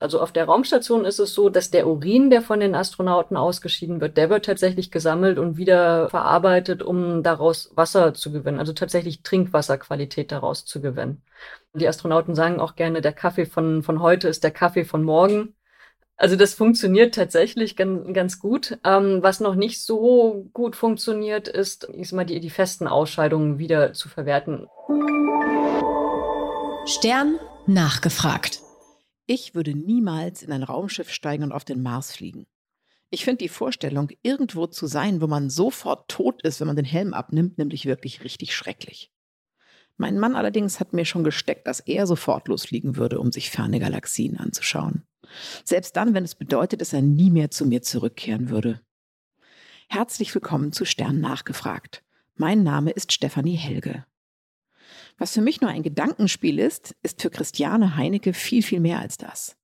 Also auf der Raumstation ist es so, dass der Urin, der von den Astronauten ausgeschieden wird, der wird tatsächlich gesammelt und wieder verarbeitet, um daraus Wasser zu gewinnen, also tatsächlich Trinkwasserqualität daraus zu gewinnen. Die Astronauten sagen auch gerne, der Kaffee von, von heute ist der Kaffee von morgen. Also das funktioniert tatsächlich ganz, ganz gut. Ähm, was noch nicht so gut funktioniert, ist, ich sag mal, die, die festen Ausscheidungen wieder zu verwerten. Stern nachgefragt. Ich würde niemals in ein Raumschiff steigen und auf den Mars fliegen. Ich finde die Vorstellung, irgendwo zu sein, wo man sofort tot ist, wenn man den Helm abnimmt, nämlich wirklich richtig schrecklich. Mein Mann allerdings hat mir schon gesteckt, dass er sofort losfliegen würde, um sich ferne Galaxien anzuschauen. Selbst dann, wenn es bedeutet, dass er nie mehr zu mir zurückkehren würde. Herzlich willkommen zu Stern nachgefragt. Mein Name ist Stefanie Helge. Was für mich nur ein Gedankenspiel ist, ist für Christiane Heinecke viel, viel mehr als das.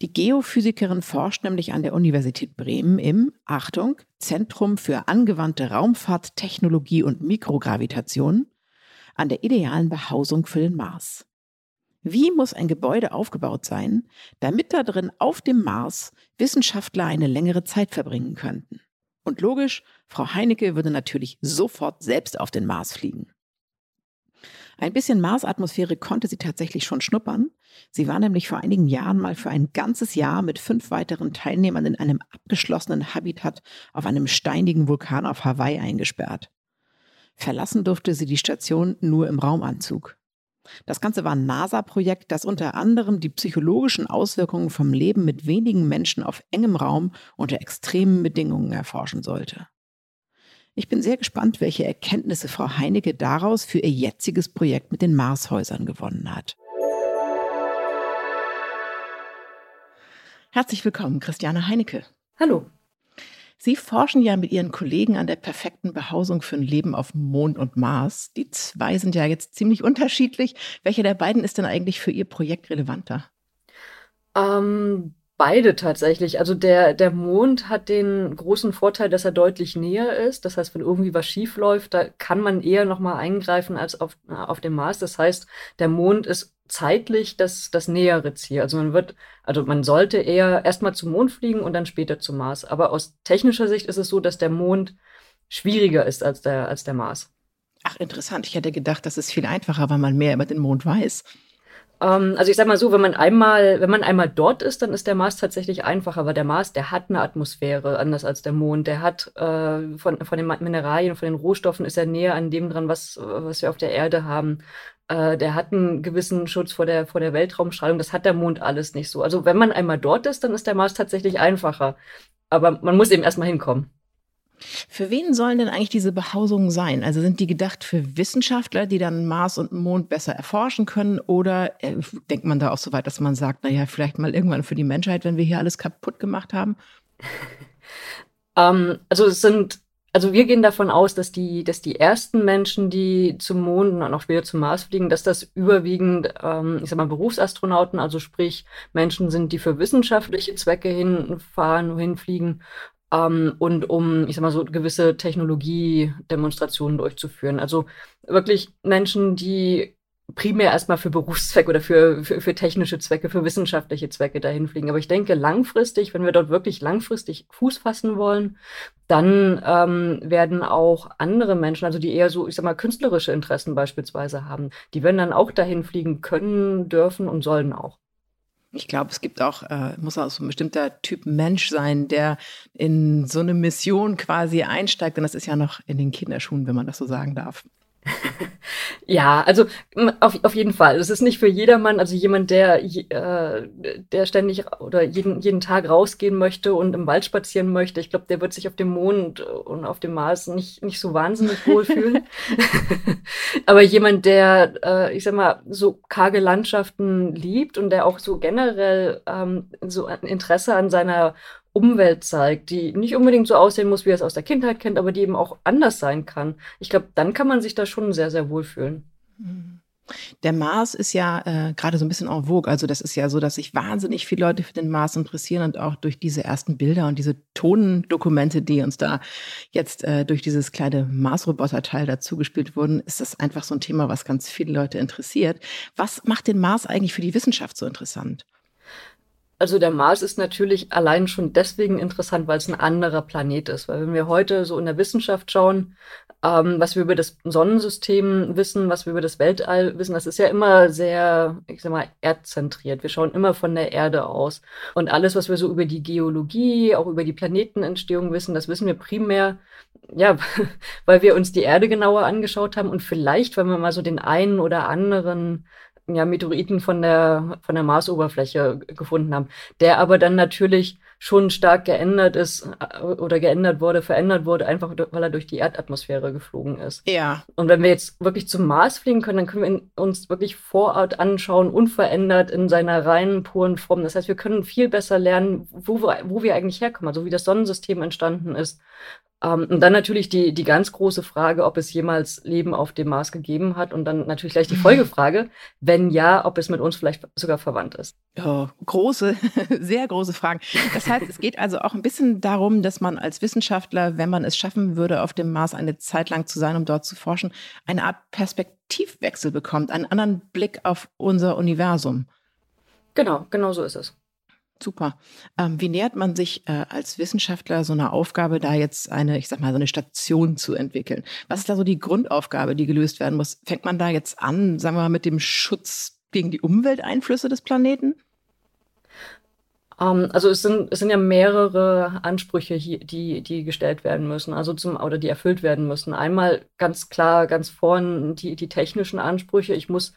Die Geophysikerin forscht nämlich an der Universität Bremen im, Achtung, Zentrum für angewandte Raumfahrt, Technologie und Mikrogravitation an der idealen Behausung für den Mars. Wie muss ein Gebäude aufgebaut sein, damit da drin auf dem Mars Wissenschaftler eine längere Zeit verbringen könnten? Und logisch, Frau Heinecke würde natürlich sofort selbst auf den Mars fliegen. Ein bisschen Marsatmosphäre konnte sie tatsächlich schon schnuppern. Sie war nämlich vor einigen Jahren mal für ein ganzes Jahr mit fünf weiteren Teilnehmern in einem abgeschlossenen Habitat auf einem steinigen Vulkan auf Hawaii eingesperrt. Verlassen durfte sie die Station nur im Raumanzug. Das Ganze war ein NASA-Projekt, das unter anderem die psychologischen Auswirkungen vom Leben mit wenigen Menschen auf engem Raum unter extremen Bedingungen erforschen sollte. Ich bin sehr gespannt, welche Erkenntnisse Frau Heinecke daraus für ihr jetziges Projekt mit den Marshäusern gewonnen hat. Herzlich willkommen, Christiane Heinecke. Hallo. Sie forschen ja mit Ihren Kollegen an der perfekten Behausung für ein Leben auf Mond und Mars. Die zwei sind ja jetzt ziemlich unterschiedlich. Welcher der beiden ist denn eigentlich für Ihr Projekt relevanter? Ähm, Beide tatsächlich. Also der, der Mond hat den großen Vorteil, dass er deutlich näher ist. Das heißt, wenn irgendwie was schief läuft, da kann man eher nochmal eingreifen als auf, auf dem Mars. Das heißt, der Mond ist zeitlich das, das nähere Ziel. Also man wird, also man sollte eher erstmal zum Mond fliegen und dann später zum Mars. Aber aus technischer Sicht ist es so, dass der Mond schwieriger ist als der, als der Mars. Ach, interessant. Ich hätte gedacht, das ist viel einfacher, weil man mehr über den Mond weiß. Ähm, also ich sag mal so, wenn man einmal, wenn man einmal dort ist, dann ist der Mars tatsächlich einfacher, weil der Mars, der hat eine Atmosphäre, anders als der Mond. Der hat äh, von, von den Mineralien, von den Rohstoffen ist er näher an dem dran, was, was wir auf der Erde haben. Äh, der hat einen gewissen Schutz vor der, vor der Weltraumstrahlung. Das hat der Mond alles nicht so. Also wenn man einmal dort ist, dann ist der Mars tatsächlich einfacher. Aber man muss eben erstmal hinkommen. Für wen sollen denn eigentlich diese Behausungen sein? Also sind die gedacht für Wissenschaftler, die dann Mars und Mond besser erforschen können? Oder äh, denkt man da auch so weit, dass man sagt, naja, vielleicht mal irgendwann für die Menschheit, wenn wir hier alles kaputt gemacht haben? ähm, also es sind, also wir gehen davon aus, dass die, dass die ersten Menschen, die zum Mond und auch später zum Mars fliegen, dass das überwiegend, ähm, ich sag mal, Berufsastronauten, also sprich Menschen sind, die für wissenschaftliche Zwecke hinfahren, hinfliegen ähm, und um, ich sag mal so, gewisse Technologiedemonstrationen durchzuführen. Also wirklich Menschen, die primär erstmal für Berufszwecke oder für, für, für technische Zwecke, für wissenschaftliche Zwecke dahin fliegen. Aber ich denke, langfristig, wenn wir dort wirklich langfristig Fuß fassen wollen, dann ähm, werden auch andere Menschen, also die eher so, ich sag mal, künstlerische Interessen beispielsweise haben, die werden dann auch dahin fliegen können, dürfen und sollen auch. Ich glaube, es gibt auch, äh, muss auch so ein bestimmter Typ Mensch sein, der in so eine Mission quasi einsteigt. Und das ist ja noch in den Kinderschuhen, wenn man das so sagen darf. ja, also auf, auf jeden Fall. Es ist nicht für jedermann, also jemand, der, äh, der ständig oder jeden, jeden Tag rausgehen möchte und im Wald spazieren möchte. Ich glaube, der wird sich auf dem Mond und auf dem Mars nicht, nicht so wahnsinnig wohlfühlen. Aber jemand, der, äh, ich sag mal, so karge Landschaften liebt und der auch so generell ähm, so ein Interesse an seiner Umwelt zeigt, die nicht unbedingt so aussehen muss, wie er es aus der Kindheit kennt, aber die eben auch anders sein kann. Ich glaube, dann kann man sich da schon sehr, sehr wohl fühlen. Der Mars ist ja äh, gerade so ein bisschen en vogue. Also das ist ja so, dass sich wahnsinnig viele Leute für den Mars interessieren und auch durch diese ersten Bilder und diese Tondokumente, die uns da jetzt äh, durch dieses kleine Mars-Roboter-Teil dazugespielt wurden, ist das einfach so ein Thema, was ganz viele Leute interessiert. Was macht den Mars eigentlich für die Wissenschaft so interessant? Also der Mars ist natürlich allein schon deswegen interessant, weil es ein anderer Planet ist. Weil wenn wir heute so in der Wissenschaft schauen, ähm, was wir über das Sonnensystem wissen, was wir über das Weltall wissen, das ist ja immer sehr, ich sag mal, erdzentriert. Wir schauen immer von der Erde aus. Und alles, was wir so über die Geologie, auch über die Planetenentstehung wissen, das wissen wir primär, ja, weil wir uns die Erde genauer angeschaut haben und vielleicht, weil wir mal so den einen oder anderen ja, Meteoriten von der, von der Marsoberfläche gefunden haben, der aber dann natürlich schon stark geändert ist äh, oder geändert wurde, verändert wurde, einfach weil er durch die Erdatmosphäre geflogen ist. Ja. Und wenn wir jetzt wirklich zum Mars fliegen können, dann können wir uns wirklich vor Ort anschauen, unverändert in seiner reinen, puren Form. Das heißt, wir können viel besser lernen, wo wir, wo wir eigentlich herkommen, also wie das Sonnensystem entstanden ist, ähm, und dann natürlich die, die ganz große Frage, ob es jemals Leben auf dem Mars gegeben hat. Und dann natürlich gleich die Folgefrage, wenn ja, ob es mit uns vielleicht sogar verwandt ist. Oh, große, sehr große Fragen. Das heißt, es geht also auch ein bisschen darum, dass man als Wissenschaftler, wenn man es schaffen würde, auf dem Mars eine Zeit lang zu sein, um dort zu forschen, eine Art Perspektivwechsel bekommt, einen anderen Blick auf unser Universum. Genau, genau so ist es. Super. Ähm, wie nähert man sich äh, als Wissenschaftler so einer Aufgabe, da jetzt eine, ich sag mal, so eine Station zu entwickeln? Was ist da so die Grundaufgabe, die gelöst werden muss? Fängt man da jetzt an, sagen wir mal, mit dem Schutz gegen die Umwelteinflüsse des Planeten? Um, ähm, also es sind, es sind ja mehrere Ansprüche hier, die, die gestellt werden müssen, also zum, oder die erfüllt werden müssen. Einmal ganz klar, ganz vorn die, die technischen Ansprüche. Ich muss,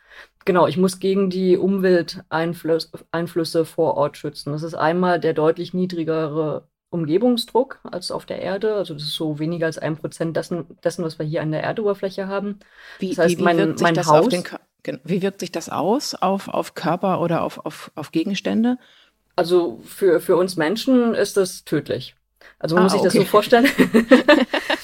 genau, ich muss gegen die Umwelteinflüsse vor Ort schützen. Das ist einmal der deutlich niedrigere Umgebungsdruck als auf der Erde. Also das ist so weniger als ein Prozent dessen, dessen, was wir hier an der Erdoberfläche haben. Wie, das heißt, wie, wie mein, wirkt sich mein das Haus, auf den, wie wirkt sich das aus auf, auf Körper oder auf, auf, auf Gegenstände? Also für, für uns Menschen ist das tödlich. Also man ah, muss sich okay. das so vorstellen.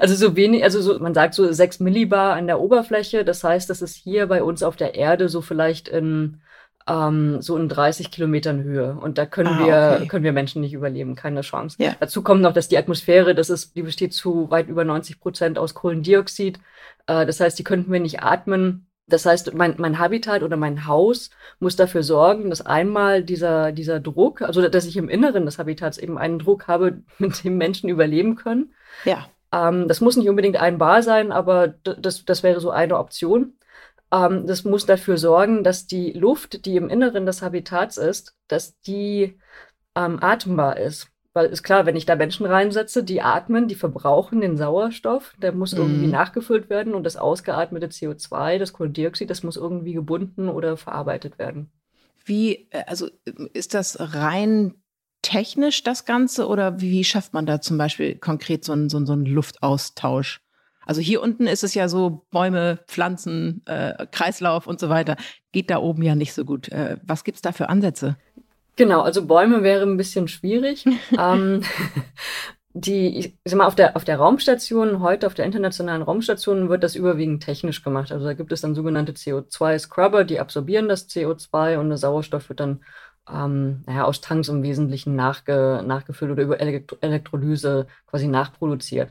also so wenig, also so, man sagt so sechs Millibar an der Oberfläche. Das heißt, das ist hier bei uns auf der Erde so vielleicht in ähm, so in 30 Kilometern Höhe. Und da können ah, wir, okay. können wir Menschen nicht überleben, keine Chance. Ja. Dazu kommt noch, dass die Atmosphäre, das ist, die besteht zu weit über 90 Prozent aus Kohlendioxid. Äh, das heißt, die könnten wir nicht atmen. Das heißt, mein, mein Habitat oder mein Haus muss dafür sorgen, dass einmal dieser, dieser Druck, also dass ich im Inneren des Habitats eben einen Druck habe, mit dem Menschen überleben können. Ja. Ähm, das muss nicht unbedingt ein Bar sein, aber das, das wäre so eine Option. Ähm, das muss dafür sorgen, dass die Luft, die im Inneren des Habitats ist, dass die ähm, atembar ist. Weil ist klar, wenn ich da Menschen reinsetze, die atmen, die verbrauchen den Sauerstoff, der muss mhm. irgendwie nachgefüllt werden und das ausgeatmete CO2, das Kohlendioxid, das muss irgendwie gebunden oder verarbeitet werden. Wie, äh, also ist das rein technisch das Ganze oder wie schafft man da zum Beispiel konkret so einen, so einen, so einen Luftaustausch? Also hier unten ist es ja so Bäume, Pflanzen, äh, Kreislauf und so weiter. Geht da oben ja nicht so gut. Äh, was gibt's da für Ansätze? Genau, also Bäume wäre ein bisschen schwierig. ähm, die, ich sag mal, auf der, auf der Raumstation, heute auf der internationalen Raumstation wird das überwiegend technisch gemacht. Also da gibt es dann sogenannte CO2-Scrubber, die absorbieren das CO2 und der Sauerstoff wird dann ähm, naja, aus Tanks im Wesentlichen nachge, nachgefüllt oder über Elektro Elektrolyse quasi nachproduziert.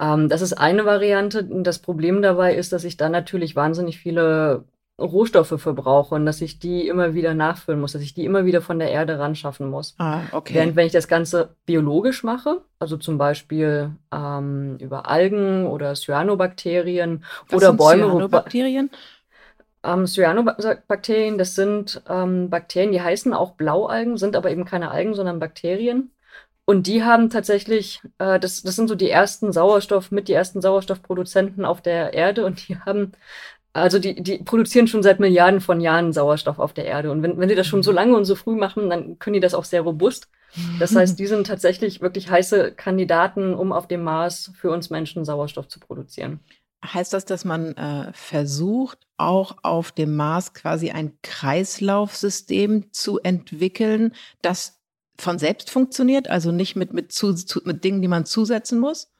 Ähm, das ist eine Variante. Das Problem dabei ist, dass ich da natürlich wahnsinnig viele Rohstoffe verbrauche und dass ich die immer wieder nachfüllen muss, dass ich die immer wieder von der Erde ran schaffen muss. Ah, okay. Während wenn ich das Ganze biologisch mache, also zum Beispiel ähm, über Algen oder Cyanobakterien Was oder sind Bäume. Cyanobakterien? Ähm, Cyanobakterien, das sind ähm, Bakterien, die heißen auch Blaualgen, sind aber eben keine Algen, sondern Bakterien. Und die haben tatsächlich, äh, das, das sind so die ersten Sauerstoff, mit die ersten Sauerstoffproduzenten auf der Erde und die haben also die, die produzieren schon seit Milliarden von Jahren Sauerstoff auf der Erde. Und wenn, wenn die das schon so mhm. lange und so früh machen, dann können die das auch sehr robust. Das heißt, die sind tatsächlich wirklich heiße Kandidaten, um auf dem Mars für uns Menschen Sauerstoff zu produzieren. Heißt das, dass man äh, versucht, auch auf dem Mars quasi ein Kreislaufsystem zu entwickeln, das von selbst funktioniert, also nicht mit, mit, zu, zu, mit Dingen, die man zusetzen muss?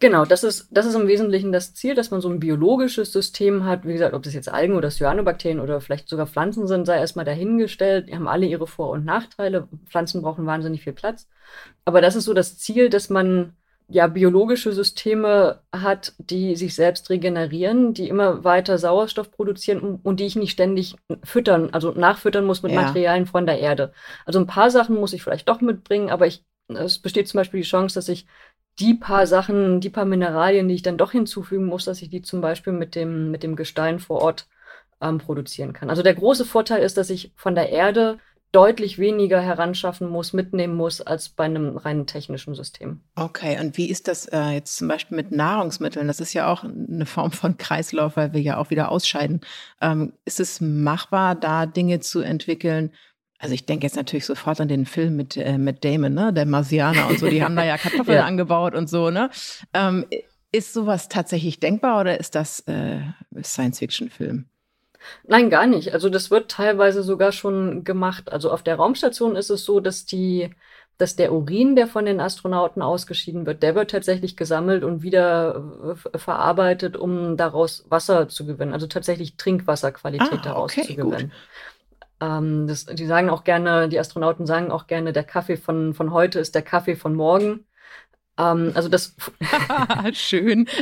Genau, das ist, das ist im Wesentlichen das Ziel, dass man so ein biologisches System hat. Wie gesagt, ob das jetzt Algen oder Cyanobakterien oder vielleicht sogar Pflanzen sind, sei erstmal dahingestellt. Die haben alle ihre Vor- und Nachteile. Pflanzen brauchen wahnsinnig viel Platz. Aber das ist so das Ziel, dass man ja, biologische Systeme hat, die sich selbst regenerieren, die immer weiter Sauerstoff produzieren und die ich nicht ständig füttern, also nachfüttern muss mit ja. Materialien von der Erde. Also ein paar Sachen muss ich vielleicht doch mitbringen, aber ich, es besteht zum Beispiel die Chance, dass ich die paar Sachen, die paar Mineralien, die ich dann doch hinzufügen muss, dass ich die zum Beispiel mit dem, mit dem Gestein vor Ort ähm, produzieren kann. Also der große Vorteil ist, dass ich von der Erde deutlich weniger heranschaffen muss, mitnehmen muss, als bei einem reinen technischen System. Okay, und wie ist das äh, jetzt zum Beispiel mit Nahrungsmitteln? Das ist ja auch eine Form von Kreislauf, weil wir ja auch wieder ausscheiden. Ähm, ist es machbar, da Dinge zu entwickeln? Also ich denke jetzt natürlich sofort an den Film mit, äh, mit Damon, ne? der Marsianer und so, die haben da ja Kartoffeln ja. angebaut und so. Ne? Ähm, ist sowas tatsächlich denkbar oder ist das äh, Science-Fiction-Film? Nein, gar nicht. Also das wird teilweise sogar schon gemacht. Also auf der Raumstation ist es so, dass die, dass der Urin, der von den Astronauten ausgeschieden wird, der wird tatsächlich gesammelt und wieder äh, verarbeitet, um daraus Wasser zu gewinnen. Also tatsächlich Trinkwasserqualität ah, daraus okay, zu gewinnen. Ähm, das, die sagen auch gerne, die Astronauten sagen auch gerne, der Kaffee von, von heute ist der Kaffee von morgen. Ähm, also das. Schön.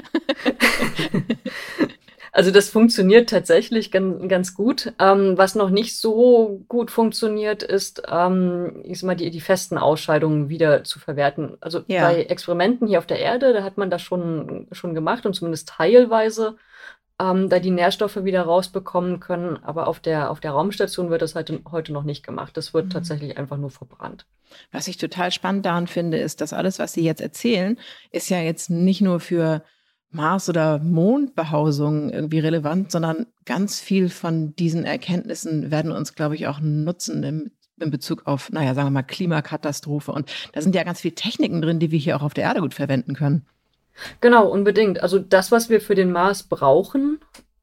Also das funktioniert tatsächlich ganz, ganz gut. Ähm, was noch nicht so gut funktioniert, ist, ähm, ich sag mal, die, die festen Ausscheidungen wieder zu verwerten. Also ja. bei Experimenten hier auf der Erde, da hat man das schon, schon gemacht und zumindest teilweise ähm, da die Nährstoffe wieder rausbekommen können. Aber auf der, auf der Raumstation wird das halt heute noch nicht gemacht. Das wird mhm. tatsächlich einfach nur verbrannt. Was ich total spannend daran finde, ist, dass alles, was Sie jetzt erzählen, ist ja jetzt nicht nur für Mars- oder Mondbehausung irgendwie relevant, sondern ganz viel von diesen Erkenntnissen werden uns, glaube ich, auch nutzen im, in Bezug auf, naja, sagen wir mal, Klimakatastrophe. Und da sind ja ganz viele Techniken drin, die wir hier auch auf der Erde gut verwenden können. Genau, unbedingt. Also das, was wir für den Mars brauchen,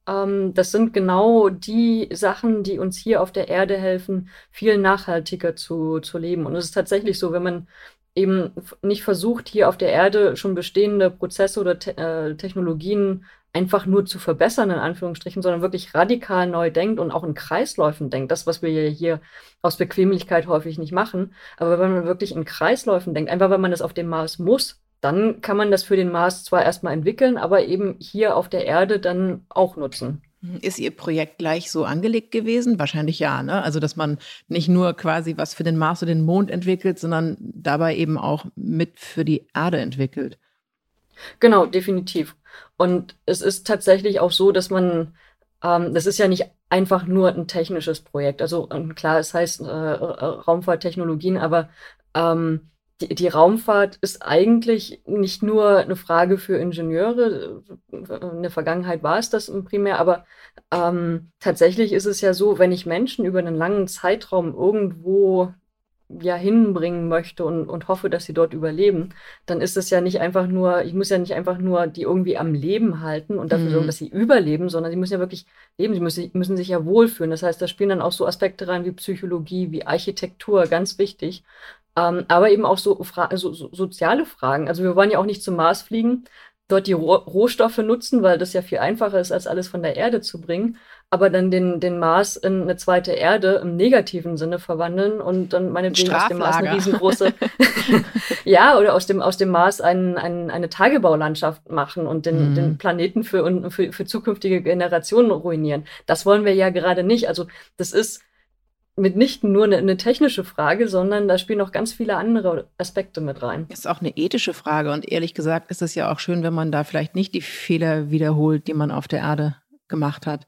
ähm, das sind genau die Sachen, die uns hier auf der Erde helfen, viel nachhaltiger zu, zu leben. Und es ist tatsächlich so, wenn man eben nicht versucht, hier auf der Erde schon bestehende Prozesse oder te äh, Technologien einfach nur zu verbessern, in Anführungsstrichen, sondern wirklich radikal neu denkt und auch in Kreisläufen denkt. Das, was wir hier aus Bequemlichkeit häufig nicht machen. Aber wenn man wirklich in Kreisläufen denkt, einfach weil man das auf dem Mars muss, dann kann man das für den Mars zwar erstmal entwickeln, aber eben hier auf der Erde dann auch nutzen. Ist Ihr Projekt gleich so angelegt gewesen? Wahrscheinlich ja, ne? Also, dass man nicht nur quasi was für den Mars und den Mond entwickelt, sondern dabei eben auch mit für die Erde entwickelt. Genau, definitiv. Und es ist tatsächlich auch so, dass man, ähm, das ist ja nicht einfach nur ein technisches Projekt. Also klar, es heißt äh, Raumfahrttechnologien, aber ähm, die, die Raumfahrt ist eigentlich nicht nur eine Frage für Ingenieure. In der Vergangenheit war es das primär, aber ähm, tatsächlich ist es ja so, wenn ich Menschen über einen langen Zeitraum irgendwo ja hinbringen möchte und, und hoffe, dass sie dort überleben, dann ist es ja nicht einfach nur, ich muss ja nicht einfach nur die irgendwie am Leben halten und dafür mhm. sorgen, dass sie überleben, sondern sie müssen ja wirklich leben, sie müssen, müssen sich ja wohlfühlen. Das heißt, da spielen dann auch so Aspekte rein wie Psychologie, wie Architektur, ganz wichtig. Ähm, aber eben auch so, Fra so, so, soziale Fragen. Also wir wollen ja auch nicht zum Mars fliegen, dort die Rohstoffe nutzen, weil das ja viel einfacher ist, als alles von der Erde zu bringen, aber dann den, den Mars in eine zweite Erde im negativen Sinne verwandeln und dann meinetwegen aus dem Mars eine riesengroße, ja, oder aus dem, aus dem Mars ein, ein, eine Tagebaulandschaft machen und den, mhm. den Planeten für, für, für zukünftige Generationen ruinieren. Das wollen wir ja gerade nicht. Also das ist mitnichten nur eine, eine, technische Frage, sondern da spielen auch ganz viele andere Aspekte mit rein. Ist auch eine ethische Frage und ehrlich gesagt ist es ja auch schön, wenn man da vielleicht nicht die Fehler wiederholt, die man auf der Erde gemacht hat.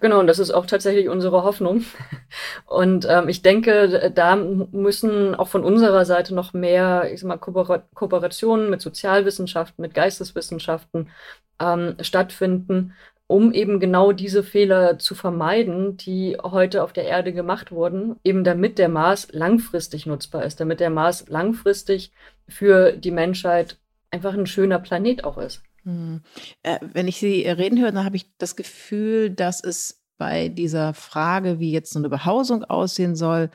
Genau, und das ist auch tatsächlich unsere Hoffnung. Und ähm, ich denke, da müssen auch von unserer Seite noch mehr, ich sag mal, Kooperationen mit Sozialwissenschaften, mit Geisteswissenschaften ähm, stattfinden, um eben genau diese Fehler zu vermeiden, die heute auf der Erde gemacht wurden, eben damit der Mars langfristig nutzbar ist, damit der Mars langfristig für die Menschheit einfach ein schöner Planet auch ist. Hm. Äh, wenn ich Sie reden höre, dann habe ich das Gefühl, dass es bei dieser Frage, wie jetzt so eine Behausung aussehen soll,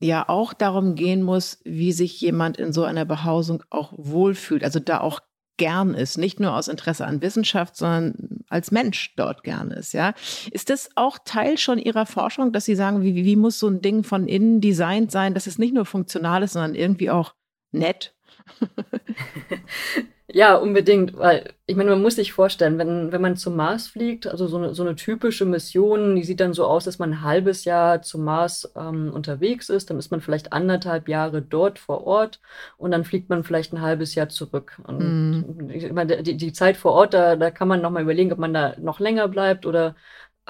ja auch darum gehen muss, wie sich jemand in so einer Behausung auch wohlfühlt. Also da auch gern ist, nicht nur aus Interesse an Wissenschaft, sondern als Mensch dort gern ist, ja. Ist das auch Teil schon Ihrer Forschung, dass Sie sagen, wie, wie muss so ein Ding von innen designt sein, dass es nicht nur funktional ist, sondern irgendwie auch nett? Ja, unbedingt, weil ich meine, man muss sich vorstellen, wenn, wenn man zum Mars fliegt, also so eine, so eine typische Mission, die sieht dann so aus, dass man ein halbes Jahr zum Mars ähm, unterwegs ist, dann ist man vielleicht anderthalb Jahre dort vor Ort und dann fliegt man vielleicht ein halbes Jahr zurück. Und mm. ich meine, die, die Zeit vor Ort, da, da kann man nochmal überlegen, ob man da noch länger bleibt oder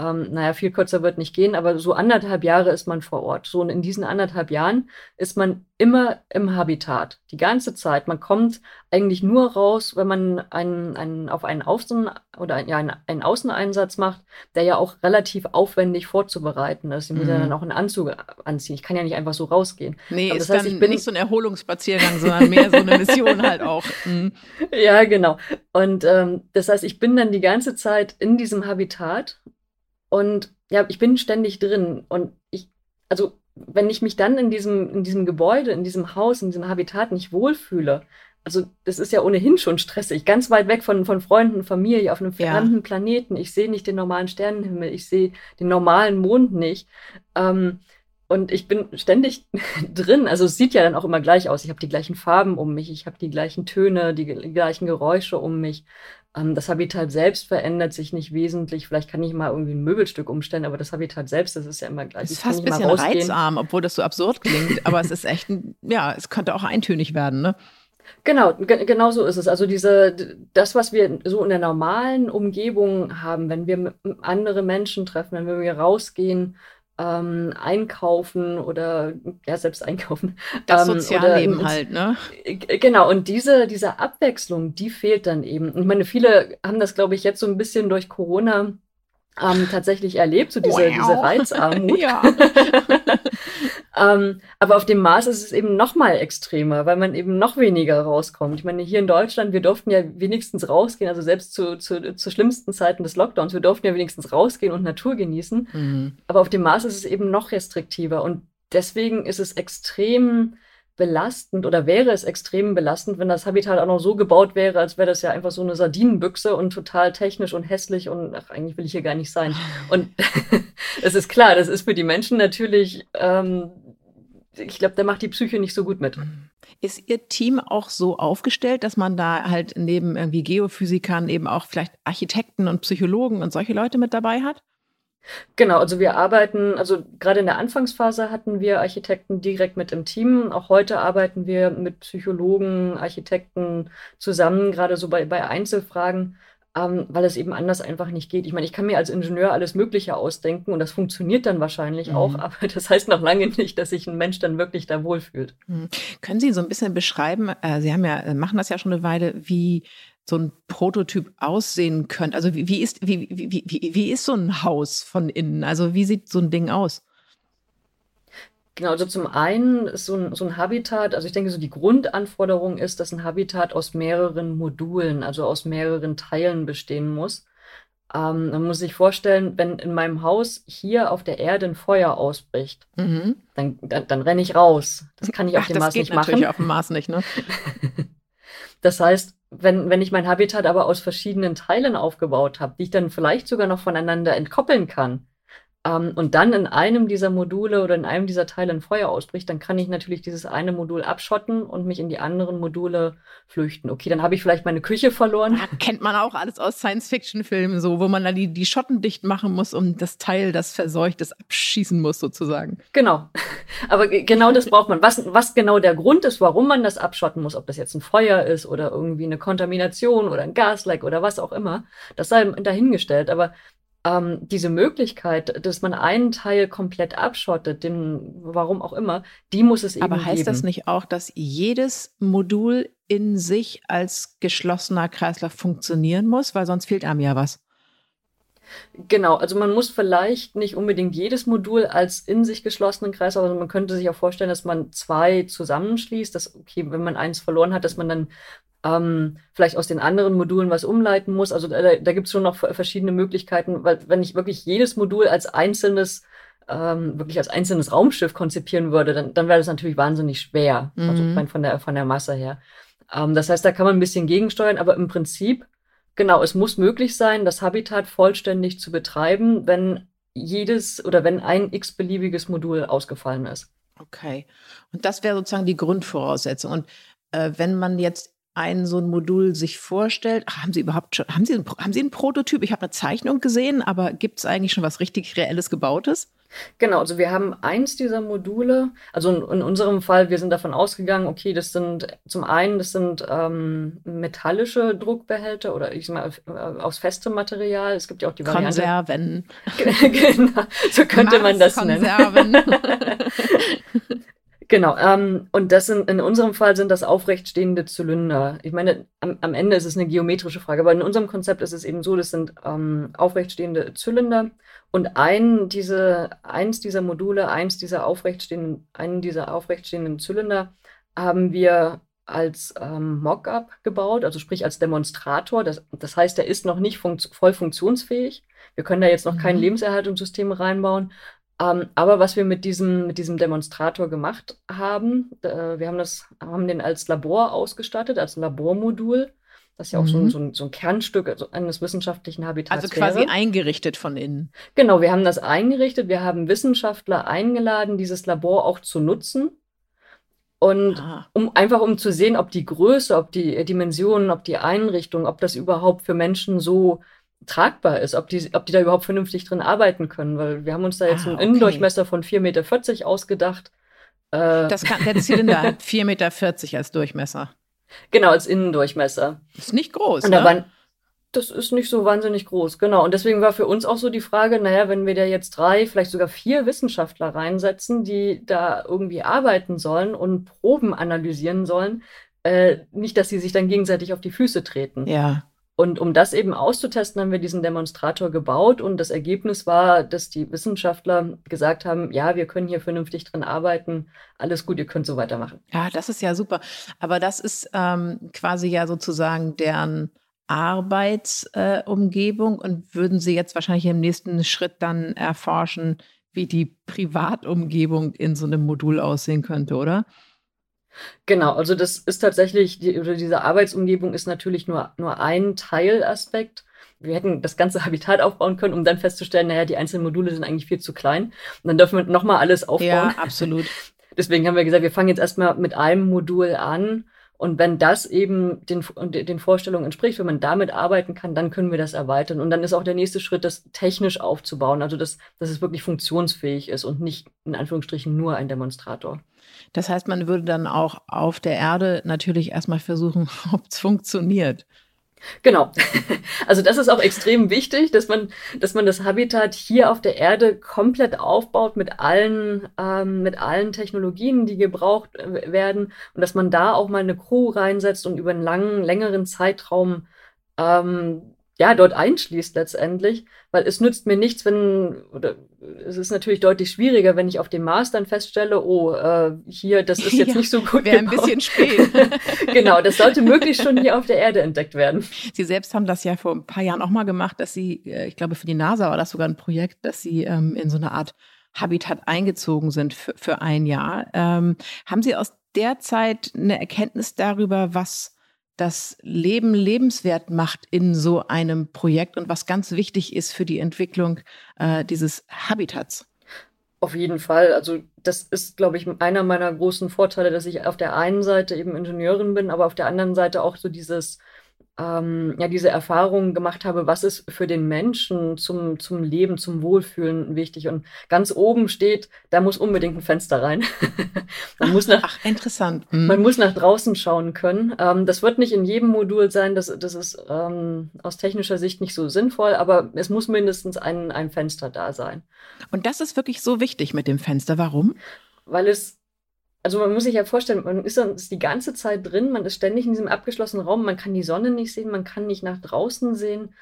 ähm, naja, viel kürzer wird nicht gehen, aber so anderthalb Jahre ist man vor Ort. So und in diesen anderthalb Jahren ist man immer im Habitat, die ganze Zeit. Man kommt eigentlich nur raus, wenn man einen, einen, auf einen Außen- oder ein, ja, einen, einen Außeneinsatz macht, der ja auch relativ aufwendig vorzubereiten ist. Ich muss mhm. ja dann auch einen Anzug anziehen. Ich kann ja nicht einfach so rausgehen. Nee, das ist heißt, ich bin nicht so ein Erholungsspaziergang, sondern mehr so eine Mission halt auch. Mhm. Ja, genau. Und ähm, das heißt, ich bin dann die ganze Zeit in diesem Habitat und ja, ich bin ständig drin. Und ich, also, wenn ich mich dann in diesem, in diesem Gebäude, in diesem Haus, in diesem Habitat nicht wohlfühle, also das ist ja ohnehin schon stressig, ganz weit weg von, von Freunden, Familie, auf einem fremden ja. Planeten. Ich sehe nicht den normalen Sternenhimmel, ich sehe den normalen Mond nicht. Ähm, und ich bin ständig drin. Also es sieht ja dann auch immer gleich aus. Ich habe die gleichen Farben um mich, ich habe die gleichen Töne, die, gleichen Geräusche um mich. Ähm, das Habitat selbst verändert sich nicht wesentlich. Vielleicht kann ich mal irgendwie ein Möbelstück umstellen, aber das Habitat selbst, das ist ja immer gleich. Es ist fast ein bisschen reizarm, obwohl das so absurd klingt. aber es ist echt, ein, ja, es könnte auch eintönig werden, ne? Genau, genau so ist es. Also diese, das, was wir so in der normalen Umgebung haben, wenn wir andere Menschen treffen, wenn wir rausgehen, ähm, einkaufen oder ja, selbst einkaufen. Das ähm, Sozialleben oder, halt, ne? Genau, und diese, diese Abwechslung, die fehlt dann eben. Ich meine, viele haben das, glaube ich, jetzt so ein bisschen durch Corona ähm, tatsächlich erlebt, so diese, wow. diese Reizarmut. ja. ähm, aber auf dem Mars ist es eben noch mal extremer, weil man eben noch weniger rauskommt. Ich meine, hier in Deutschland, wir durften ja wenigstens rausgehen, also selbst zu, zu, zu schlimmsten Zeiten des Lockdowns, wir durften ja wenigstens rausgehen und Natur genießen. Mhm. Aber auf dem Mars ist es eben noch restriktiver und deswegen ist es extrem belastend oder wäre es extrem belastend, wenn das Habitat auch noch so gebaut wäre, als wäre das ja einfach so eine Sardinenbüchse und total technisch und hässlich und ach, eigentlich will ich hier gar nicht sein. Und es ist klar, das ist für die Menschen natürlich, ähm, ich glaube, da macht die Psyche nicht so gut mit. Ist Ihr Team auch so aufgestellt, dass man da halt neben irgendwie Geophysikern eben auch vielleicht Architekten und Psychologen und solche Leute mit dabei hat? Genau, also wir arbeiten, also gerade in der Anfangsphase hatten wir Architekten direkt mit im Team. Auch heute arbeiten wir mit Psychologen, Architekten zusammen, gerade so bei, bei Einzelfragen, ähm, weil es eben anders einfach nicht geht. Ich meine, ich kann mir als Ingenieur alles Mögliche ausdenken und das funktioniert dann wahrscheinlich mhm. auch, aber das heißt noch lange nicht, dass sich ein Mensch dann wirklich da wohlfühlt. Mhm. Können Sie so ein bisschen beschreiben, äh, Sie haben ja, machen das ja schon eine Weile, wie so ein Prototyp aussehen könnte? Also wie, wie, ist, wie, wie, wie, wie ist so ein Haus von innen? Also wie sieht so ein Ding aus? Genau, also zum einen ist so ein, so ein Habitat, also ich denke, so die Grundanforderung ist, dass ein Habitat aus mehreren Modulen, also aus mehreren Teilen bestehen muss. Ähm, man muss sich vorstellen, wenn in meinem Haus hier auf der Erde ein Feuer ausbricht, mhm. dann, dann, dann renne ich raus. Das kann ich auf dem Mars nicht machen. Das geht natürlich auf dem Mars nicht, ne? das heißt, wenn, wenn ich mein Habitat aber aus verschiedenen Teilen aufgebaut habe, die ich dann vielleicht sogar noch voneinander entkoppeln kann, ähm, und dann in einem dieser Module oder in einem dieser Teile ein Feuer ausbricht, dann kann ich natürlich dieses eine Modul abschotten und mich in die anderen Module flüchten. Okay, dann habe ich vielleicht meine Küche verloren. Ja, kennt man auch alles aus Science-Fiction-Filmen so, wo man dann die, die Schotten dicht machen muss, um das Teil, das verseucht ist, abschießen muss sozusagen. Genau. Aber genau das braucht man. Was, was genau der Grund ist, warum man das abschotten muss, ob das jetzt ein Feuer ist oder irgendwie eine Kontamination oder ein Gasleck oder was auch immer, das sei dahingestellt. Aber ähm, diese Möglichkeit, dass man einen Teil komplett abschottet, den, warum auch immer, die muss es eben Aber heißt geben. das nicht auch, dass jedes Modul in sich als geschlossener Kreislauf funktionieren muss? Weil sonst fehlt einem ja was. Genau, also man muss vielleicht nicht unbedingt jedes Modul als in sich geschlossenen Kreislauf, also man könnte sich auch vorstellen, dass man zwei zusammenschließt, dass, okay, wenn man eins verloren hat, dass man dann ähm, vielleicht aus den anderen Modulen was umleiten muss. Also da, da gibt es schon noch verschiedene Möglichkeiten, weil wenn ich wirklich jedes Modul als einzelnes ähm, wirklich als einzelnes Raumschiff konzipieren würde, dann, dann wäre das natürlich wahnsinnig schwer, also mhm. also mein, von, der, von der Masse her. Ähm, das heißt, da kann man ein bisschen gegensteuern, aber im Prinzip, genau, es muss möglich sein, das Habitat vollständig zu betreiben, wenn jedes oder wenn ein x-beliebiges Modul ausgefallen ist. Okay. Und das wäre sozusagen die Grundvoraussetzung. Und äh, wenn man jetzt ein so ein Modul sich vorstellt, ach, haben Sie überhaupt schon, haben Sie, haben Sie einen Prototyp? Ich habe eine Zeichnung gesehen, aber gibt es eigentlich schon was richtig Reelles Gebautes? Genau, also wir haben eins dieser Module, also in, in, unserem Fall, wir sind davon ausgegangen, okay, das sind zum einen, das sind ähm, metallische Druckbehälter oder ich sag mal äh, aus festem Material. Es gibt ja auch die Variante. Konserven. genau, so könnte man das nennen. Genau, ähm, und das sind, in unserem Fall sind das aufrechtstehende Zylinder. Ich meine, am, am, Ende ist es eine geometrische Frage, aber in unserem Konzept ist es eben so, das sind ähm, aufrechtstehende Zylinder und ein, diese, eins dieser Module, eins dieser aufrechtstehenden, einen dieser aufrechtstehenden Zylinder haben wir als ähm, Mockup gebaut, also sprich als Demonstrator. Das, das heißt, der ist noch nicht funkt voll funktionsfähig. Wir können da jetzt noch mhm. kein Lebenserhaltungssystem reinbauen, ähm, aber was wir mit diesem, mit diesem Demonstrator gemacht haben, äh, wir haben, das, haben den als Labor ausgestattet, als Labormodul. Das ist ja auch mhm. so, ein, so, ein, so, ein, Kernstück also eines wissenschaftlichen Habitats. Also quasi wäre. eingerichtet von innen. Genau, wir haben das eingerichtet. Wir haben Wissenschaftler eingeladen, dieses Labor auch zu nutzen. Und ah. um einfach um zu sehen, ob die Größe, ob die Dimensionen, ob die Einrichtung, ob das überhaupt für Menschen so tragbar ist, ob die, ob die da überhaupt vernünftig drin arbeiten können, weil wir haben uns da jetzt ah, einen okay. Innendurchmesser von 4,40 Meter ausgedacht. Äh, das kann, der Zylinder hat 4,40 Meter als Durchmesser. Genau, als Innendurchmesser. Ist nicht groß, Und ne? Waren, das ist nicht so wahnsinnig groß, genau. Und deswegen war für uns auch so die Frage, naja, wenn wir da jetzt drei, vielleicht sogar vier Wissenschaftler reinsetzen, die da irgendwie arbeiten sollen und Proben analysieren sollen, äh, nicht, dass sie sich dann gegenseitig auf die Füße treten. Ja. Und um das eben auszutesten, haben wir diesen Demonstrator gebaut. Und das Ergebnis war, dass die Wissenschaftler gesagt haben, ja, wir können hier vernünftig drin arbeiten. Alles gut, ihr könnt so weitermachen. Ja, das ist ja super. Aber das ist ähm, quasi ja sozusagen deren Arbeitsumgebung. Äh, und würden Sie jetzt wahrscheinlich im nächsten Schritt dann erforschen, wie die Privatumgebung in so einem Modul aussehen könnte, oder? Genau, also das ist tatsächlich, die, oder diese Arbeitsumgebung ist natürlich nur, nur ein Teilaspekt. Wir hätten das ganze Habitat aufbauen können, um dann festzustellen, naja, die einzelnen Module sind eigentlich viel zu klein. Und dann dürfen wir nochmal alles aufbauen. Ja, absolut. Deswegen haben wir gesagt, wir fangen jetzt erstmal mit einem Modul an. Und wenn das eben den, den Vorstellungen entspricht, wenn man damit arbeiten kann, dann können wir das erweitern. Und dann ist auch der nächste Schritt, das technisch aufzubauen. Also, dass, dass es wirklich funktionsfähig ist und nicht in Anführungsstrichen nur ein Demonstrator. Das heißt, man würde dann auch auf der Erde natürlich erstmal versuchen, ob es funktioniert. Genau. Also das ist auch extrem wichtig, dass man, dass man das Habitat hier auf der Erde komplett aufbaut mit allen, ähm, mit allen Technologien, die gebraucht äh, werden und dass man da auch mal eine Crew reinsetzt und über einen langen, längeren Zeitraum ähm, ja, dort einschließt letztendlich, weil es nützt mir nichts, wenn, oder es ist natürlich deutlich schwieriger, wenn ich auf dem Mars dann feststelle, oh, äh, hier, das ist jetzt ja, nicht so gut. Wäre ein bisschen spät. genau, das sollte möglichst schon hier auf der Erde entdeckt werden. Sie selbst haben das ja vor ein paar Jahren auch mal gemacht, dass Sie, äh, ich glaube, für die NASA war das sogar ein Projekt, dass Sie ähm, in so eine Art Habitat eingezogen sind für, für ein Jahr. Ähm, haben Sie aus der Zeit eine Erkenntnis darüber, was das Leben lebenswert macht in so einem Projekt und was ganz wichtig ist für die Entwicklung äh, dieses Habitats. Auf jeden Fall. Also das ist, glaube ich, einer meiner großen Vorteile, dass ich auf der einen Seite eben Ingenieurin bin, aber auf der anderen Seite auch so dieses ähm, ja, diese Erfahrung gemacht habe, was ist für den Menschen zum, zum Leben, zum Wohlfühlen wichtig. Und ganz oben steht, da muss unbedingt ein Fenster rein. man muss nach, Ach, interessant. Hm. Man muss nach draußen schauen können. Ähm, das wird nicht in jedem Modul sein, das, das ist ähm, aus technischer Sicht nicht so sinnvoll, aber es muss mindestens ein, ein Fenster da sein. Und das ist wirklich so wichtig mit dem Fenster. Warum? Weil es also man muss sich ja vorstellen, man ist, ist die ganze Zeit drin, man ist ständig in diesem abgeschlossenen Raum, man kann die Sonne nicht sehen, man kann nicht nach draußen sehen.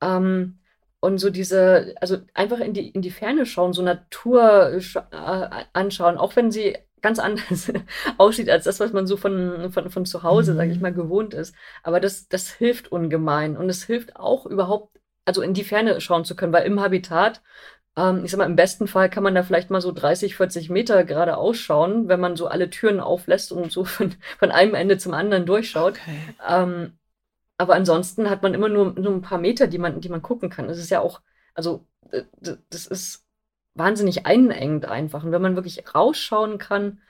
Ähm, und so diese, also einfach in die, in die Ferne schauen, so Natur äh, anschauen, auch wenn sie ganz anders aussieht als das, was man so von, von, von zu Hause, mhm. sage ich mal, gewohnt ist. Aber das, das hilft ungemein. Und es hilft auch überhaupt, also in die Ferne schauen zu können, weil im Habitat ich sag mal, im besten Fall kann man da vielleicht mal so 30, 40 Meter gerade ausschauen, wenn man so alle Türen auflässt und so von, von einem Ende zum anderen durchschaut. Okay. Ähm, aber ansonsten hat man immer nur, nur ein paar Meter, die man, die man gucken kann. Das ist ja auch, also das ist wahnsinnig einengend einfach. Und wenn man wirklich rausschauen kann,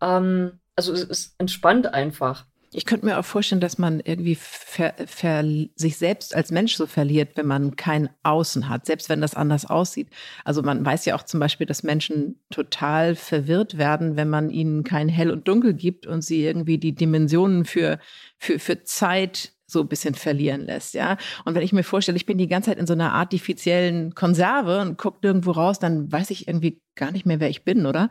ähm, also es ist entspannt einfach. Ich könnte mir auch vorstellen, dass man irgendwie ver, ver, sich selbst als Mensch so verliert, wenn man kein Außen hat, selbst wenn das anders aussieht. Also man weiß ja auch zum Beispiel, dass Menschen total verwirrt werden, wenn man ihnen kein Hell und Dunkel gibt und sie irgendwie die Dimensionen für, für, für Zeit so ein bisschen verlieren lässt, ja. Und wenn ich mir vorstelle, ich bin die ganze Zeit in so einer artifiziellen Konserve und gucke nirgendwo raus, dann weiß ich irgendwie gar nicht mehr, wer ich bin, oder?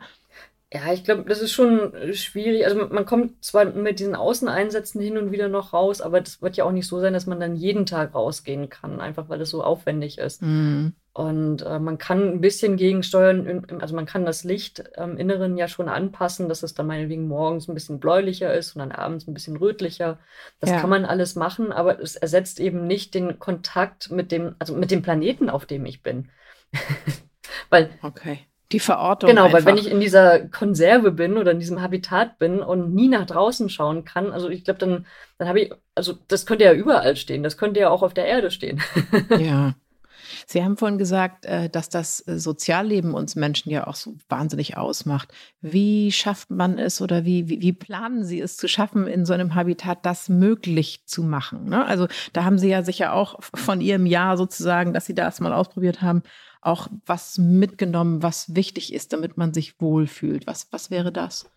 Ja, ich glaube, das ist schon schwierig. Also man kommt zwar mit diesen Außeneinsätzen hin und wieder noch raus, aber das wird ja auch nicht so sein, dass man dann jeden Tag rausgehen kann, einfach weil es so aufwendig ist. Mhm. Und äh, man kann ein bisschen gegensteuern, also man kann das Licht im Inneren ja schon anpassen, dass es dann meinetwegen morgens ein bisschen bläulicher ist und dann abends ein bisschen rötlicher. Das ja. kann man alles machen, aber es ersetzt eben nicht den Kontakt mit dem, also mit dem Planeten, auf dem ich bin. weil okay die Verortung. Genau, einfach. weil wenn ich in dieser Konserve bin oder in diesem Habitat bin und nie nach draußen schauen kann, also ich glaube, dann, dann habe ich, also das könnte ja überall stehen, das könnte ja auch auf der Erde stehen. ja. Sie haben vorhin gesagt, äh, dass das äh, Sozialleben uns Menschen ja auch so wahnsinnig ausmacht. Wie schafft man es oder wie, wie, wie planen Sie es zu schaffen, in so einem Habitat das möglich zu machen? Ne? Also da haben Sie ja sicher auch von Ihrem Jahr sozusagen, dass Sie das mal ausprobiert haben, auch was mitgenommen, was wichtig ist, damit man sich wohlfühlt? Was, was wäre das?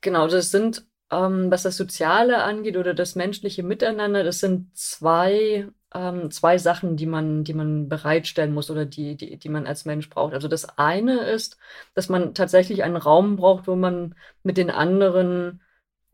Genau, das sind, ähm, was das Soziale angeht oder das menschliche Miteinander, das sind zwei, ähm, zwei Sachen, die man, die man bereitstellen muss oder die, die, die man als Mensch braucht. Also das eine ist, dass man tatsächlich einen Raum braucht, wo man mit den anderen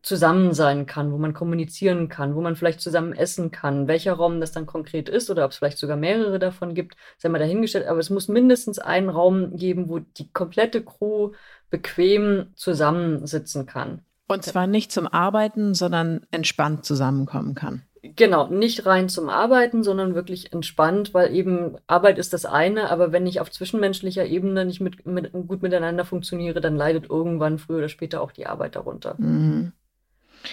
zusammen sein kann, wo man kommunizieren kann, wo man vielleicht zusammen essen kann. Welcher Raum das dann konkret ist oder ob es vielleicht sogar mehrere davon gibt, sei mal dahingestellt. Aber es muss mindestens einen Raum geben, wo die komplette Crew bequem zusammensitzen kann. Und zwar nicht zum Arbeiten, sondern entspannt zusammenkommen kann. Genau, nicht rein zum Arbeiten, sondern wirklich entspannt, weil eben Arbeit ist das eine, aber wenn ich auf zwischenmenschlicher Ebene nicht mit, mit, gut miteinander funktioniere, dann leidet irgendwann früher oder später auch die Arbeit darunter. Mhm.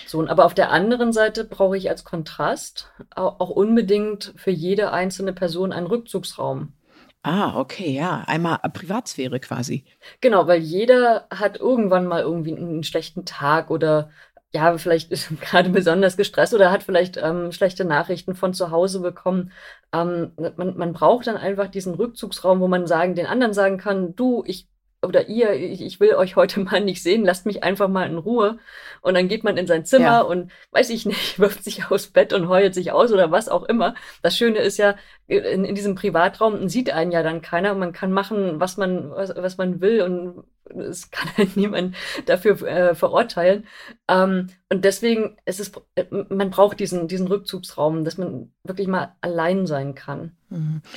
So, aber auf der anderen Seite brauche ich als Kontrast auch unbedingt für jede einzelne Person einen Rückzugsraum. Ah, okay, ja. Einmal Privatsphäre quasi. Genau, weil jeder hat irgendwann mal irgendwie einen schlechten Tag oder ja, vielleicht ist gerade besonders gestresst oder hat vielleicht ähm, schlechte Nachrichten von zu Hause bekommen. Ähm, man, man braucht dann einfach diesen Rückzugsraum, wo man sagen, den anderen sagen kann, du, ich oder ihr, ich, ich, will euch heute mal nicht sehen, lasst mich einfach mal in Ruhe. Und dann geht man in sein Zimmer ja. und weiß ich nicht, wirft sich aus Bett und heult sich aus oder was auch immer. Das Schöne ist ja, in, in diesem Privatraum sieht einen ja dann keiner. Man kann machen, was man, was, was man will und es kann halt niemand dafür äh, verurteilen. Ähm, und deswegen ist es, äh, man braucht diesen, diesen Rückzugsraum, dass man wirklich mal allein sein kann.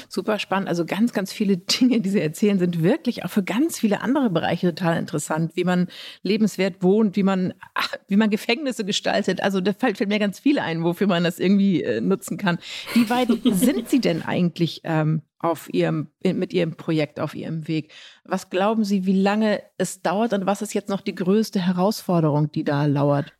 Super spannend. Also ganz, ganz viele Dinge, die Sie erzählen, sind wirklich auch für ganz viele andere Bereiche total interessant, wie man lebenswert wohnt, wie man, ach, wie man Gefängnisse gestaltet. Also da fällt, fällt, mir ganz viele ein, wofür man das irgendwie äh, nutzen kann. Wie weit sind Sie denn eigentlich ähm, auf ihrem, mit ihrem Projekt auf ihrem Weg. Was glauben Sie, wie lange es dauert und was ist jetzt noch die größte Herausforderung, die da lauert?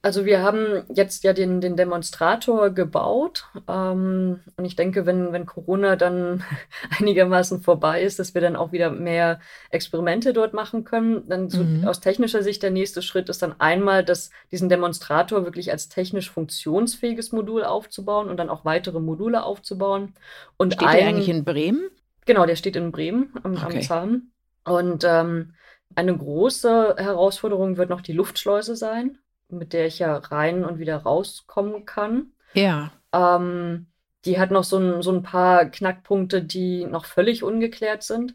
Also wir haben jetzt ja den, den Demonstrator gebaut ähm, und ich denke, wenn, wenn Corona dann einigermaßen vorbei ist, dass wir dann auch wieder mehr Experimente dort machen können. Dann so mhm. aus technischer Sicht der nächste Schritt ist dann einmal, dass diesen Demonstrator wirklich als technisch funktionsfähiges Modul aufzubauen und dann auch weitere Module aufzubauen. Und steht ein, der eigentlich in Bremen? Genau, der steht in Bremen am, okay. am Zahn. Und ähm, eine große Herausforderung wird noch die Luftschleuse sein mit der ich ja rein und wieder rauskommen kann. Ja. Ähm, die hat noch so ein, so ein paar Knackpunkte, die noch völlig ungeklärt sind.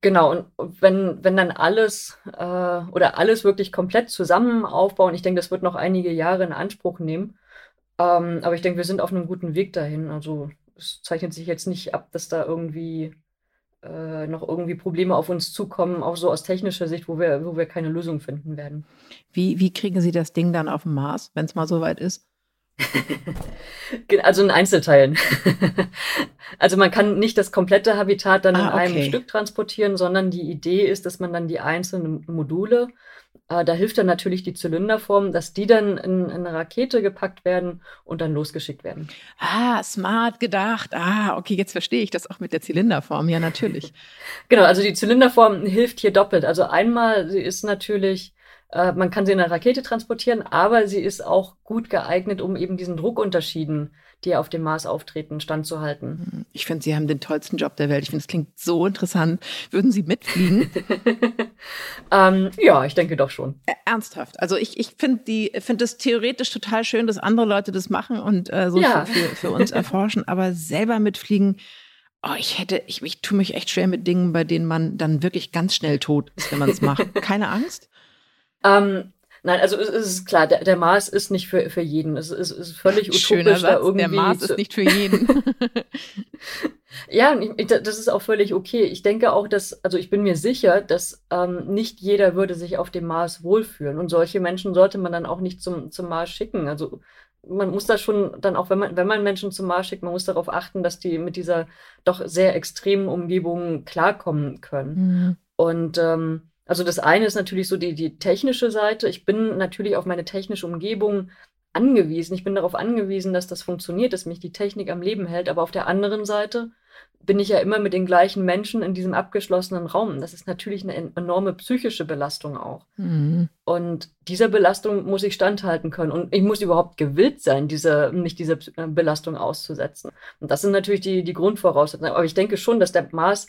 Genau, und wenn, wenn dann alles äh, oder alles wirklich komplett zusammen aufbauen, ich denke, das wird noch einige Jahre in Anspruch nehmen. Ähm, aber ich denke, wir sind auf einem guten Weg dahin. Also es zeichnet sich jetzt nicht ab, dass da irgendwie äh, noch irgendwie Probleme auf uns zukommen, auch so aus technischer Sicht, wo wir, wo wir keine Lösung finden werden. Wie, wie kriegen Sie das Ding dann auf dem Mars, wenn es mal so weit ist? also in Einzelteilen. also man kann nicht das komplette Habitat dann ah, in einem Stück transportieren, sondern die Idee ist, dass man dann die einzelnen Module äh, da hilft dann natürlich die Zylinderform, dass die dann in, in, eine Rakete gepackt werden und dann losgeschickt werden. Ah, smart gedacht. Ah, okay, jetzt verstehe ich das auch mit der Zylinderform. Ja, natürlich. genau, also die Zylinderform hilft hier doppelt. Also einmal, sie ist natürlich äh, man kann sie in einer Rakete transportieren, aber sie ist auch gut geeignet, um eben diesen Druckunterschieden, die auf dem Mars auftreten, standzuhalten. Ich finde, Sie haben den tollsten Job der Welt. Ich finde, es klingt so interessant. Würden Sie mitfliegen? ähm, ja, ich denke doch schon. Ernsthaft. Also ich, ich finde find es theoretisch total schön, dass andere Leute das machen und äh, so ja. für, für, für uns erforschen, aber selber mitfliegen, Oh, ich hätte, ich, ich tue mich echt schwer mit Dingen, bei denen man dann wirklich ganz schnell tot ist, wenn man es macht. Keine Angst? Ähm, nein, also es ist klar, der, der Mars ist nicht für, für jeden. Es ist, ist völlig utopisch Schöner Satz, da irgendwie. Der Mars ist nicht für jeden. ja, das ist auch völlig okay. Ich denke auch, dass, also ich bin mir sicher, dass ähm, nicht jeder würde sich auf dem Mars wohlfühlen. Und solche Menschen sollte man dann auch nicht zum, zum Mars schicken. Also man muss da schon dann auch, wenn man, wenn man Menschen zum Mars schickt, man muss darauf achten, dass die mit dieser doch sehr extremen Umgebung klarkommen können. Mhm. Und ähm, also das eine ist natürlich so die, die technische Seite. Ich bin natürlich auf meine technische Umgebung angewiesen. Ich bin darauf angewiesen, dass das funktioniert, dass mich die Technik am Leben hält. Aber auf der anderen Seite bin ich ja immer mit den gleichen Menschen in diesem abgeschlossenen Raum. Das ist natürlich eine enorme psychische Belastung auch. Mhm. Und dieser Belastung muss ich standhalten können. Und ich muss überhaupt gewillt sein, diese, mich dieser äh, Belastung auszusetzen. Und das sind natürlich die, die Grundvoraussetzungen. Aber ich denke schon, dass der Mars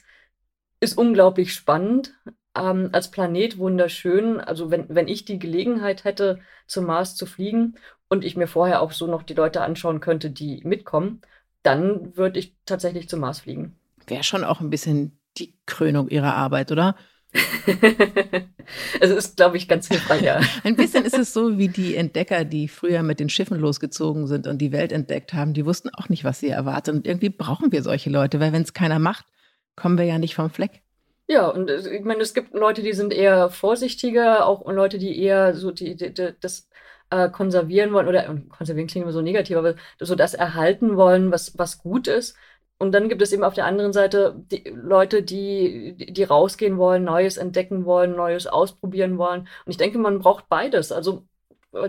ist unglaublich spannend ähm, als Planet wunderschön. Also wenn, wenn ich die Gelegenheit hätte, zum Mars zu fliegen und ich mir vorher auch so noch die Leute anschauen könnte, die mitkommen, dann würde ich tatsächlich zum Mars fliegen. Wäre schon auch ein bisschen die Krönung ihrer Arbeit, oder? es ist, glaube ich, ganz hilfreich, ja. Ein bisschen ist es so wie die Entdecker, die früher mit den Schiffen losgezogen sind und die Welt entdeckt haben. Die wussten auch nicht, was sie erwartet. Und irgendwie brauchen wir solche Leute, weil wenn es keiner macht, kommen wir ja nicht vom Fleck. Ja, und ich meine, es gibt Leute, die sind eher vorsichtiger, auch Leute, die eher so die, die, die das äh, konservieren wollen, oder konservieren klingt immer so negativ, aber so das erhalten wollen, was, was gut ist. Und dann gibt es eben auf der anderen Seite die Leute, die, die rausgehen wollen, Neues entdecken wollen, Neues ausprobieren wollen. Und ich denke, man braucht beides. Also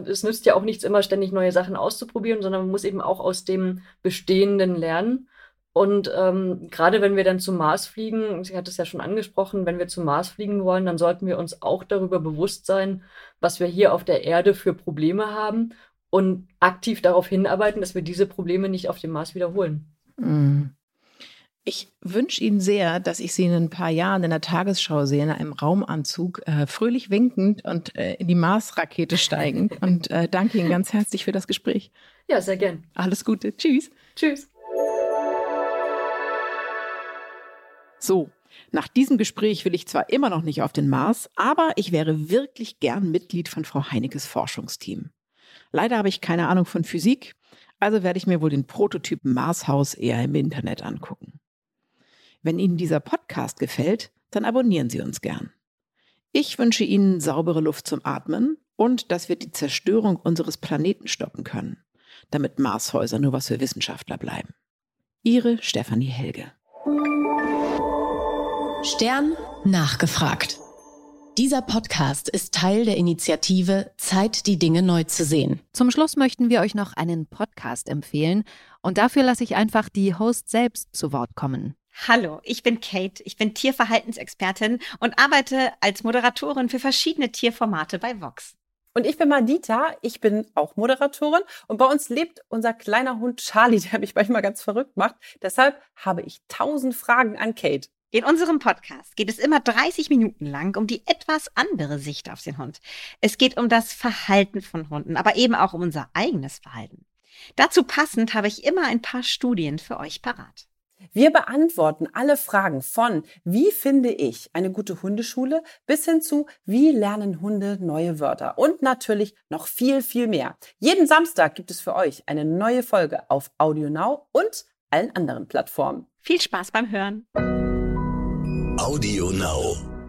es nützt ja auch nichts, immer ständig neue Sachen auszuprobieren, sondern man muss eben auch aus dem Bestehenden lernen. Und ähm, gerade wenn wir dann zum Mars fliegen, sie hat es ja schon angesprochen, wenn wir zum Mars fliegen wollen, dann sollten wir uns auch darüber bewusst sein, was wir hier auf der Erde für Probleme haben und aktiv darauf hinarbeiten, dass wir diese Probleme nicht auf dem Mars wiederholen. Mhm. Ich wünsche Ihnen sehr, dass ich Sie in ein paar Jahren in der Tagesschau sehe, in einem Raumanzug, äh, fröhlich winkend und äh, in die Mars-Rakete steigend. und äh, danke Ihnen ganz herzlich für das Gespräch. Ja, sehr gern. Alles Gute. Tschüss. Tschüss. So, nach diesem Gespräch will ich zwar immer noch nicht auf den Mars, aber ich wäre wirklich gern Mitglied von Frau Heinekes Forschungsteam. Leider habe ich keine Ahnung von Physik, also werde ich mir wohl den Prototypen Marshaus eher im Internet angucken. Wenn Ihnen dieser Podcast gefällt, dann abonnieren Sie uns gern. Ich wünsche Ihnen saubere Luft zum Atmen und dass wir die Zerstörung unseres Planeten stoppen können, damit Marshäuser nur was für Wissenschaftler bleiben. Ihre Stefanie Helge. Stern nachgefragt. Dieser Podcast ist Teil der Initiative Zeit, die Dinge neu zu sehen. Zum Schluss möchten wir euch noch einen Podcast empfehlen und dafür lasse ich einfach die Host selbst zu Wort kommen. Hallo, ich bin Kate, ich bin Tierverhaltensexpertin und arbeite als Moderatorin für verschiedene Tierformate bei Vox. Und ich bin Madita, ich bin auch Moderatorin und bei uns lebt unser kleiner Hund Charlie, der mich manchmal ganz verrückt macht. Deshalb habe ich tausend Fragen an Kate. In unserem Podcast geht es immer 30 Minuten lang um die etwas andere Sicht auf den Hund. Es geht um das Verhalten von Hunden, aber eben auch um unser eigenes Verhalten. Dazu passend habe ich immer ein paar Studien für euch parat. Wir beantworten alle Fragen von wie finde ich eine gute Hundeschule bis hin zu wie lernen Hunde neue Wörter und natürlich noch viel, viel mehr. Jeden Samstag gibt es für euch eine neue Folge auf AudioNow und allen anderen Plattformen. Viel Spaß beim Hören. Audio Now.